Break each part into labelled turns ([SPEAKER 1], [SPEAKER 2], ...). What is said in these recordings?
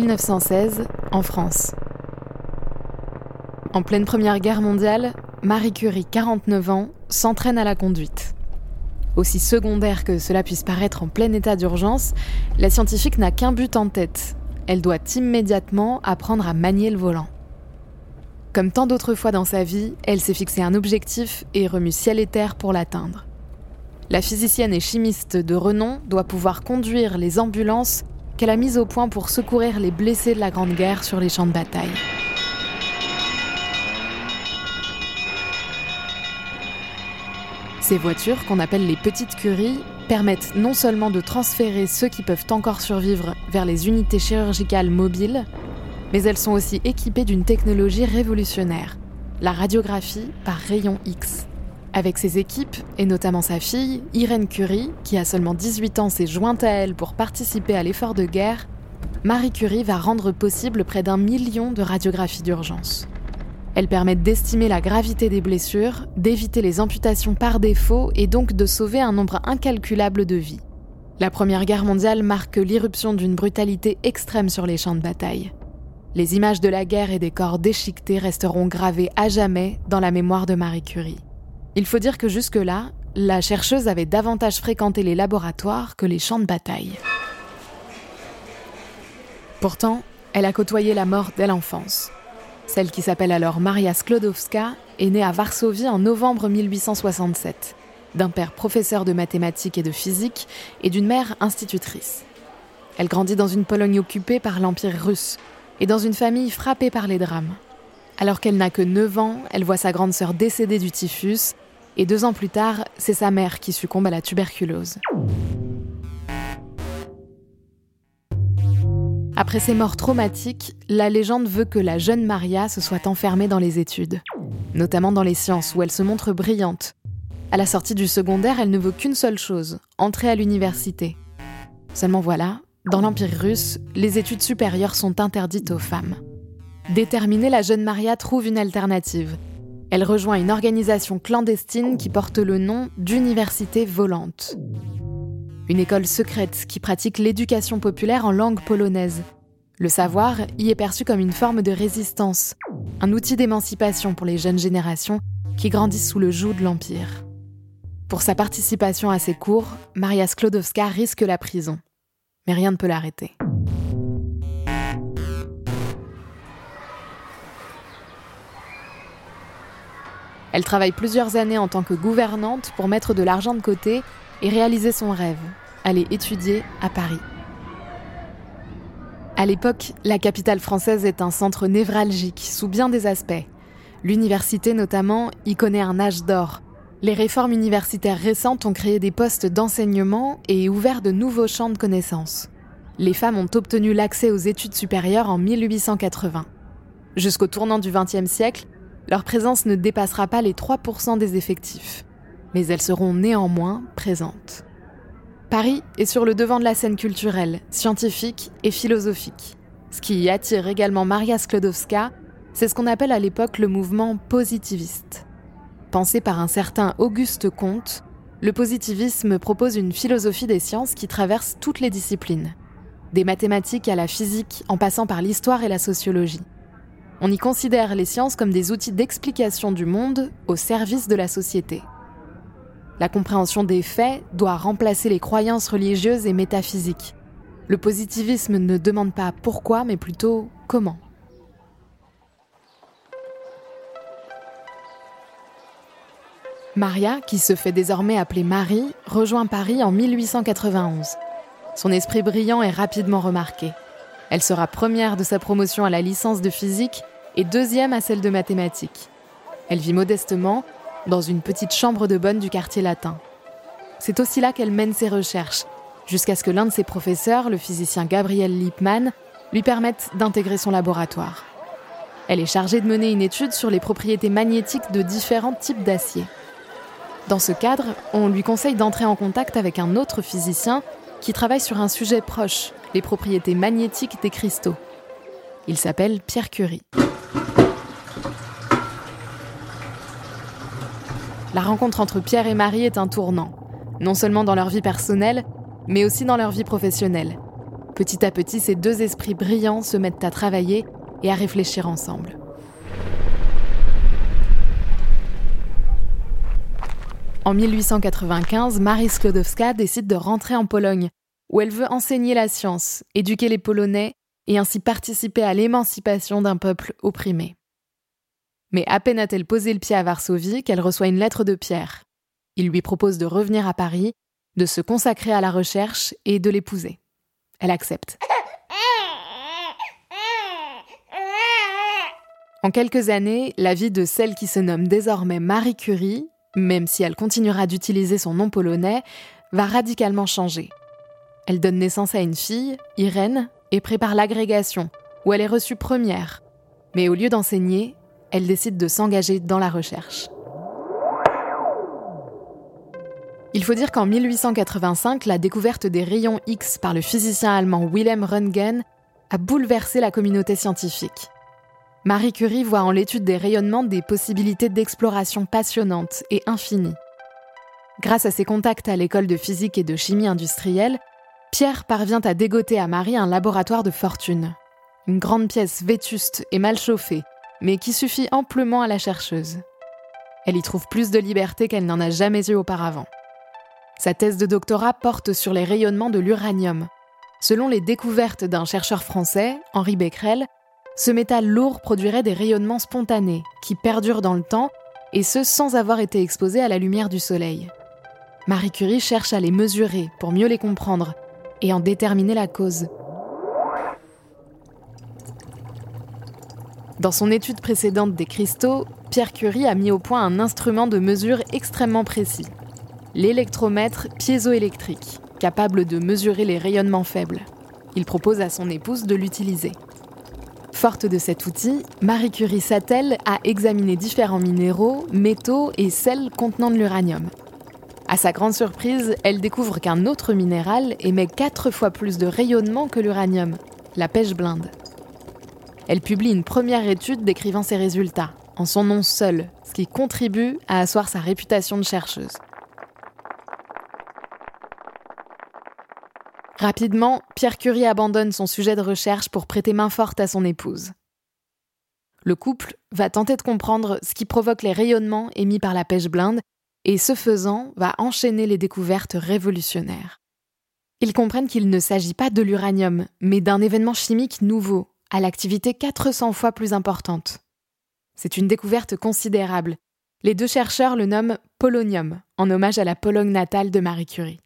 [SPEAKER 1] 1916, en France. En pleine Première Guerre mondiale, Marie Curie, 49 ans, s'entraîne à la conduite. Aussi secondaire que cela puisse paraître en plein état d'urgence, la scientifique n'a qu'un but en tête. Elle doit immédiatement apprendre à manier le volant. Comme tant d'autres fois dans sa vie, elle s'est fixé un objectif et remue ciel et terre pour l'atteindre. La physicienne et chimiste de renom doit pouvoir conduire les ambulances qu'elle a mises au point pour secourir les blessés de la Grande Guerre sur les champs de bataille. Ces voitures, qu'on appelle les petites curies, permettent non seulement de transférer ceux qui peuvent encore survivre vers les unités chirurgicales mobiles, mais elles sont aussi équipées d'une technologie révolutionnaire, la radiographie par rayon X. Avec ses équipes, et notamment sa fille, Irène Curie, qui a seulement 18 ans, s'est jointe à elle pour participer à l'effort de guerre, Marie Curie va rendre possible près d'un million de radiographies d'urgence. Elles permettent d'estimer la gravité des blessures, d'éviter les amputations par défaut et donc de sauver un nombre incalculable de vies. La Première Guerre mondiale marque l'irruption d'une brutalité extrême sur les champs de bataille. Les images de la guerre et des corps déchiquetés resteront gravées à jamais dans la mémoire de Marie Curie. Il faut dire que jusque-là, la chercheuse avait davantage fréquenté les laboratoires que les champs de bataille. Pourtant, elle a côtoyé la mort dès l'enfance. Celle qui s'appelle alors Maria Sklodowska est née à Varsovie en novembre 1867, d'un père professeur de mathématiques et de physique et d'une mère institutrice. Elle grandit dans une Pologne occupée par l'Empire russe et dans une famille frappée par les drames. Alors qu'elle n'a que 9 ans, elle voit sa grande sœur décédée du typhus et deux ans plus tard, c'est sa mère qui succombe à la tuberculose. Après ces morts traumatiques, la légende veut que la jeune Maria se soit enfermée dans les études, notamment dans les sciences où elle se montre brillante. À la sortie du secondaire, elle ne veut qu'une seule chose, entrer à l'université. Seulement voilà, dans l'Empire russe, les études supérieures sont interdites aux femmes. Déterminée, la jeune Maria trouve une alternative. Elle rejoint une organisation clandestine qui porte le nom d'Université Volante. Une école secrète qui pratique l'éducation populaire en langue polonaise. Le savoir y est perçu comme une forme de résistance, un outil d'émancipation pour les jeunes générations qui grandissent sous le joug de l'Empire. Pour sa participation à ces cours, Maria Sklodowska risque la prison. Mais rien ne peut l'arrêter. Elle travaille plusieurs années en tant que gouvernante pour mettre de l'argent de côté et réaliser son rêve, aller étudier à Paris. À l'époque, la capitale française est un centre névralgique sous bien des aspects. L'université notamment y connaît un âge d'or. Les réformes universitaires récentes ont créé des postes d'enseignement et ouvert de nouveaux champs de connaissances. Les femmes ont obtenu l'accès aux études supérieures en 1880. Jusqu'au tournant du XXe siècle, leur présence ne dépassera pas les 3% des effectifs, mais elles seront néanmoins présentes. Paris est sur le devant de la scène culturelle, scientifique et philosophique. Ce qui attire également Maria Sklodowska, c'est ce qu'on appelle à l'époque le mouvement positiviste. Pensé par un certain Auguste Comte, le positivisme propose une philosophie des sciences qui traverse toutes les disciplines, des mathématiques à la physique en passant par l'histoire et la sociologie. On y considère les sciences comme des outils d'explication du monde au service de la société. La compréhension des faits doit remplacer les croyances religieuses et métaphysiques. Le positivisme ne demande pas pourquoi, mais plutôt comment. Maria, qui se fait désormais appeler Marie, rejoint Paris en 1891. Son esprit brillant est rapidement remarqué. Elle sera première de sa promotion à la licence de physique et deuxième à celle de mathématiques. Elle vit modestement dans une petite chambre de bonne du quartier latin. C'est aussi là qu'elle mène ses recherches, jusqu'à ce que l'un de ses professeurs, le physicien Gabriel Lippmann, lui permette d'intégrer son laboratoire. Elle est chargée de mener une étude sur les propriétés magnétiques de différents types d'acier. Dans ce cadre, on lui conseille d'entrer en contact avec un autre physicien qui travaille sur un sujet proche, les propriétés magnétiques des cristaux. Il s'appelle Pierre Curie. La rencontre entre Pierre et Marie est un tournant, non seulement dans leur vie personnelle, mais aussi dans leur vie professionnelle. Petit à petit, ces deux esprits brillants se mettent à travailler et à réfléchir ensemble. En 1895, Marie Sklodowska décide de rentrer en Pologne, où elle veut enseigner la science, éduquer les Polonais et ainsi participer à l'émancipation d'un peuple opprimé. Mais à peine a-t-elle posé le pied à Varsovie qu'elle reçoit une lettre de Pierre. Il lui propose de revenir à Paris, de se consacrer à la recherche et de l'épouser. Elle accepte. En quelques années, la vie de celle qui se nomme désormais Marie Curie, même si elle continuera d'utiliser son nom polonais, va radicalement changer. Elle donne naissance à une fille, Irène, et prépare l'agrégation, où elle est reçue première. Mais au lieu d'enseigner, elle décide de s'engager dans la recherche. Il faut dire qu'en 1885, la découverte des rayons X par le physicien allemand Wilhelm Röntgen a bouleversé la communauté scientifique. Marie Curie voit en l'étude des rayonnements des possibilités d'exploration passionnantes et infinies. Grâce à ses contacts à l'école de physique et de chimie industrielle, Pierre parvient à dégoter à Marie un laboratoire de fortune. Une grande pièce vétuste et mal chauffée, mais qui suffit amplement à la chercheuse. Elle y trouve plus de liberté qu'elle n'en a jamais eu auparavant. Sa thèse de doctorat porte sur les rayonnements de l'uranium. Selon les découvertes d'un chercheur français, Henri Becquerel, ce métal lourd produirait des rayonnements spontanés qui perdurent dans le temps et ce sans avoir été exposé à la lumière du soleil. Marie Curie cherche à les mesurer pour mieux les comprendre et en déterminer la cause. Dans son étude précédente des cristaux, Pierre Curie a mis au point un instrument de mesure extrêmement précis, l'électromètre piézoélectrique, capable de mesurer les rayonnements faibles. Il propose à son épouse de l'utiliser. Forte de cet outil, Marie Curie s'attelle à examiner différents minéraux, métaux et sels contenant de l'uranium. À sa grande surprise, elle découvre qu'un autre minéral émet quatre fois plus de rayonnement que l'uranium, la pêche blinde. Elle publie une première étude décrivant ses résultats, en son nom seul, ce qui contribue à asseoir sa réputation de chercheuse. Rapidement, Pierre Curie abandonne son sujet de recherche pour prêter main forte à son épouse. Le couple va tenter de comprendre ce qui provoque les rayonnements émis par la pêche blinde et ce faisant va enchaîner les découvertes révolutionnaires. Ils comprennent qu'il ne s'agit pas de l'uranium, mais d'un événement chimique nouveau, à l'activité 400 fois plus importante. C'est une découverte considérable. Les deux chercheurs le nomment polonium, en hommage à la Pologne natale de Marie Curie.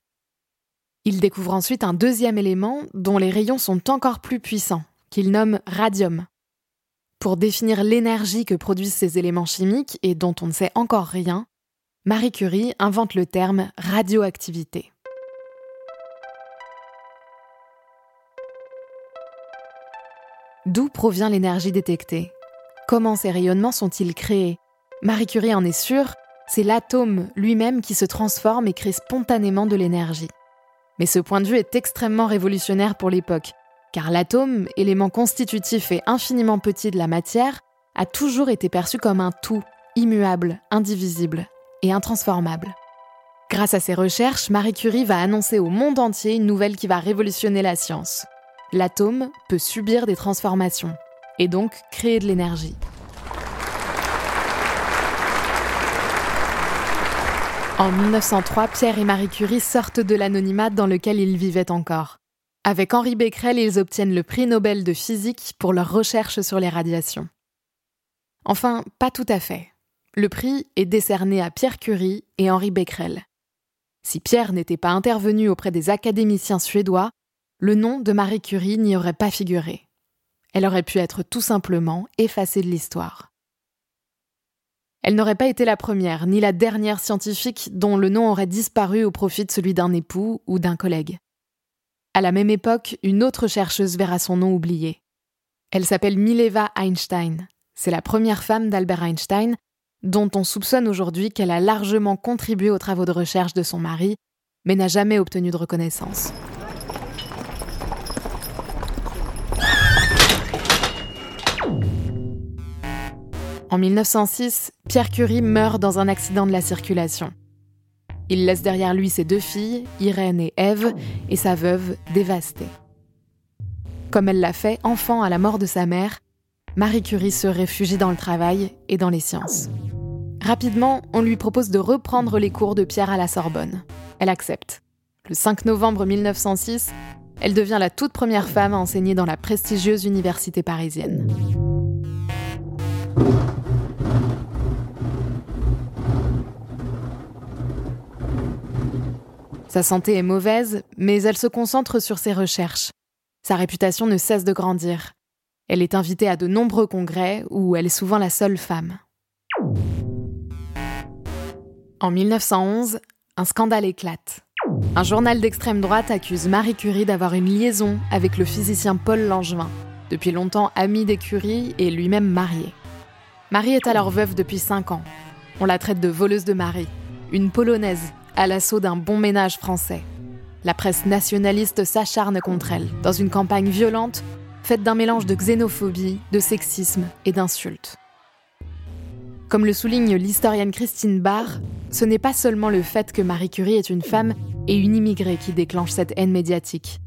[SPEAKER 1] Ils découvrent ensuite un deuxième élément dont les rayons sont encore plus puissants, qu'ils nomment radium. Pour définir l'énergie que produisent ces éléments chimiques et dont on ne sait encore rien, Marie Curie invente le terme radioactivité. D'où provient l'énergie détectée? Comment ces rayonnements sont-ils créés? Marie Curie en est sûre, c'est l'atome lui-même qui se transforme et crée spontanément de l'énergie. Mais ce point de vue est extrêmement révolutionnaire pour l'époque, car l'atome, élément constitutif et infiniment petit de la matière, a toujours été perçu comme un tout, immuable, indivisible, et intransformable. Grâce à ses recherches, Marie Curie va annoncer au monde entier une nouvelle qui va révolutionner la science. L'atome peut subir des transformations et donc créer de l'énergie. En 1903, Pierre et Marie Curie sortent de l'anonymat dans lequel ils vivaient encore. Avec Henri Becquerel, ils obtiennent le prix Nobel de physique pour leurs recherches sur les radiations. Enfin, pas tout à fait. Le prix est décerné à Pierre Curie et Henri Becquerel. Si Pierre n'était pas intervenu auprès des académiciens suédois, le nom de Marie Curie n'y aurait pas figuré. Elle aurait pu être tout simplement effacée de l'histoire. Elle n'aurait pas été la première, ni la dernière scientifique dont le nom aurait disparu au profit de celui d'un époux ou d'un collègue. À la même époque, une autre chercheuse verra son nom oublié. Elle s'appelle Mileva Einstein. C'est la première femme d'Albert Einstein, dont on soupçonne aujourd'hui qu'elle a largement contribué aux travaux de recherche de son mari, mais n'a jamais obtenu de reconnaissance. En 1906, Pierre Curie meurt dans un accident de la circulation. Il laisse derrière lui ses deux filles, Irène et Ève, et sa veuve dévastée. Comme elle l'a fait enfant à la mort de sa mère, Marie Curie se réfugie dans le travail et dans les sciences. Rapidement, on lui propose de reprendre les cours de Pierre à la Sorbonne. Elle accepte. Le 5 novembre 1906, elle devient la toute première femme à enseigner dans la prestigieuse université parisienne. Sa santé est mauvaise, mais elle se concentre sur ses recherches. Sa réputation ne cesse de grandir. Elle est invitée à de nombreux congrès où elle est souvent la seule femme. En 1911, un scandale éclate. Un journal d'extrême droite accuse Marie Curie d'avoir une liaison avec le physicien Paul Langevin, depuis longtemps ami des Curie et lui-même marié. Marie est alors veuve depuis 5 ans. On la traite de voleuse de mari, une polonaise à l'assaut d'un bon ménage français. La presse nationaliste s'acharne contre elle, dans une campagne violente, faite d'un mélange de xénophobie, de sexisme et d'insultes. Comme le souligne l'historienne Christine Barr, ce n'est pas seulement le fait que Marie Curie est une femme et une immigrée qui déclenche cette haine médiatique.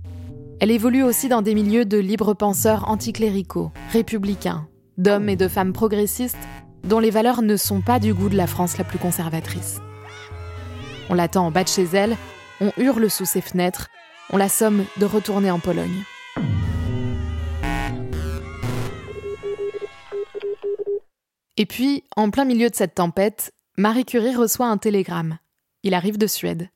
[SPEAKER 1] Elle évolue aussi dans des milieux de libres penseurs anticléricaux, républicains, d'hommes et de femmes progressistes dont les valeurs ne sont pas du goût de la France la plus conservatrice. On l'attend en bas de chez elle, on hurle sous ses fenêtres, on la somme de retourner en Pologne. Et puis, en plein milieu de cette tempête, Marie Curie reçoit un télégramme. Il arrive de Suède.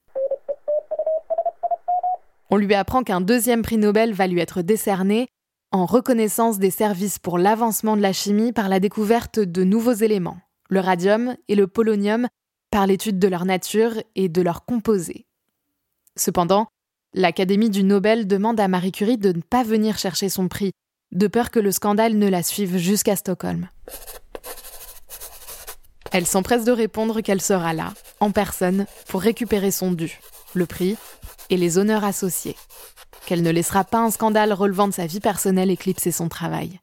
[SPEAKER 1] On lui apprend qu'un deuxième prix Nobel va lui être décerné en reconnaissance des services pour l'avancement de la chimie par la découverte de nouveaux éléments, le radium et le polonium, par l'étude de leur nature et de leur composés. Cependant, l'Académie du Nobel demande à Marie Curie de ne pas venir chercher son prix, de peur que le scandale ne la suive jusqu'à Stockholm. Elle s'empresse de répondre qu'elle sera là, en personne, pour récupérer son dû, le prix et les honneurs associés, qu'elle ne laissera pas un scandale relevant de sa vie personnelle éclipser son travail.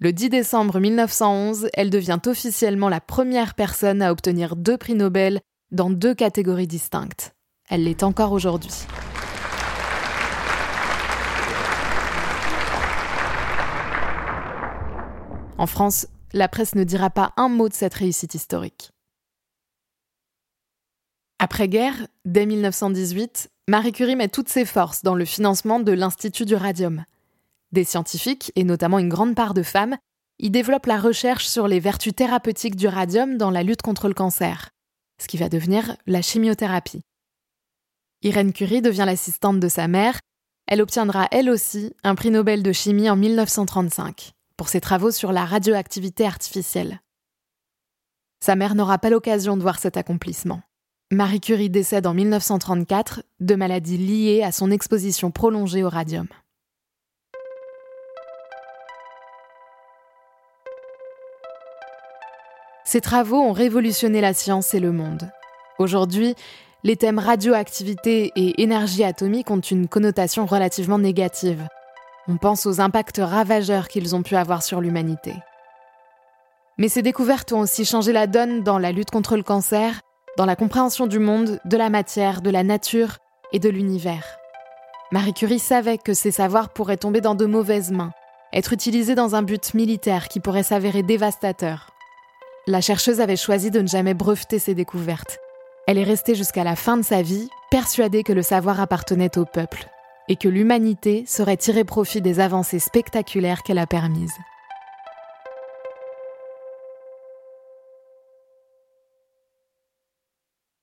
[SPEAKER 1] Le 10 décembre 1911, elle devient officiellement la première personne à obtenir deux prix Nobel dans deux catégories distinctes. Elle l'est encore aujourd'hui. En France, la presse ne dira pas un mot de cette réussite historique. Après-guerre, dès 1918, Marie Curie met toutes ses forces dans le financement de l'Institut du radium. Des scientifiques, et notamment une grande part de femmes, y développent la recherche sur les vertus thérapeutiques du radium dans la lutte contre le cancer, ce qui va devenir la chimiothérapie. Irène Curie devient l'assistante de sa mère. Elle obtiendra elle aussi un prix Nobel de chimie en 1935 pour ses travaux sur la radioactivité artificielle. Sa mère n'aura pas l'occasion de voir cet accomplissement. Marie Curie décède en 1934 de maladies liées à son exposition prolongée au radium. Ces travaux ont révolutionné la science et le monde. Aujourd'hui, les thèmes radioactivité et énergie atomique ont une connotation relativement négative. On pense aux impacts ravageurs qu'ils ont pu avoir sur l'humanité. Mais ces découvertes ont aussi changé la donne dans la lutte contre le cancer, dans la compréhension du monde, de la matière, de la nature et de l'univers. Marie Curie savait que ces savoirs pourraient tomber dans de mauvaises mains, être utilisés dans un but militaire qui pourrait s'avérer dévastateur. La chercheuse avait choisi de ne jamais breveter ses découvertes. Elle est restée jusqu'à la fin de sa vie persuadée que le savoir appartenait au peuple et que l'humanité saurait tirer profit des avancées spectaculaires qu'elle a permises.